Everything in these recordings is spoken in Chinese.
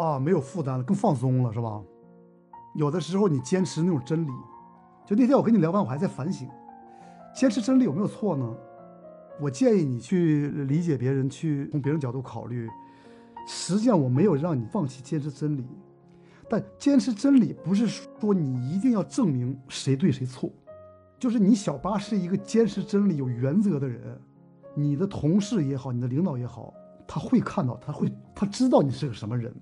啊，没有负担了，更放松了，是吧？有的时候你坚持那种真理，就那天我跟你聊完，我还在反省，坚持真理有没有错呢？我建议你去理解别人，去从别人角度考虑。实际上我没有让你放弃坚持真理，但坚持真理不是说你一定要证明谁对谁错，就是你小八是一个坚持真理、有原则的人，你的同事也好，你的领导也好，他会看到，他会他知道你是个什么人，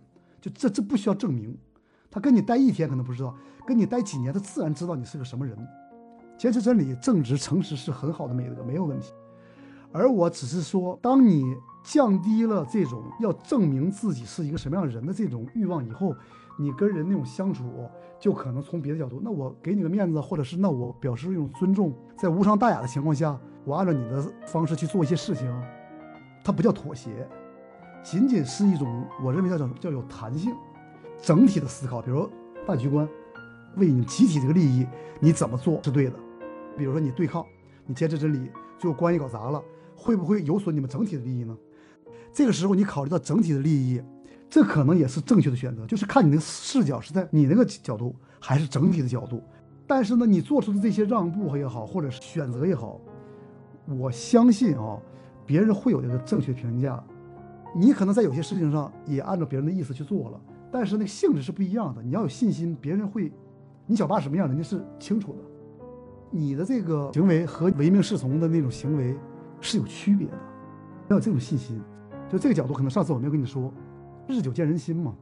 就这这不需要证明。他跟你待一天可能不知道，跟你待几年，他自然知道你是个什么人。坚持真理、正直、诚实是很好的美德，没有问题。而我只是说，当你降低了这种要证明自己是一个什么样人的这种欲望以后，你跟人那种相处就可能从别的角度，那我给你个面子，或者是那我表示一种尊重，在无伤大雅的情况下，我按照你的方式去做一些事情，它不叫妥协，仅仅是一种我认为叫叫叫有弹性。整体的思考，比如大局观，为你集体这个利益，你怎么做是对的？比如说你对抗，你坚持真理，最后关系搞砸了，会不会有损你们整体的利益呢？这个时候你考虑到整体的利益，这可能也是正确的选择，就是看你的视角是在你那个角度还是整体的角度。但是呢，你做出的这些让步也好，或者是选择也好，我相信啊，别人会有一个正确评价。你可能在有些事情上也按照别人的意思去做了。但是那个性质是不一样的，你要有信心，别人会，你小爸什么样，人家是清楚的。你的这个行为和唯命是从的那种行为是有区别的，要有这种信心。就这个角度，可能上次我没有跟你说，日久见人心嘛。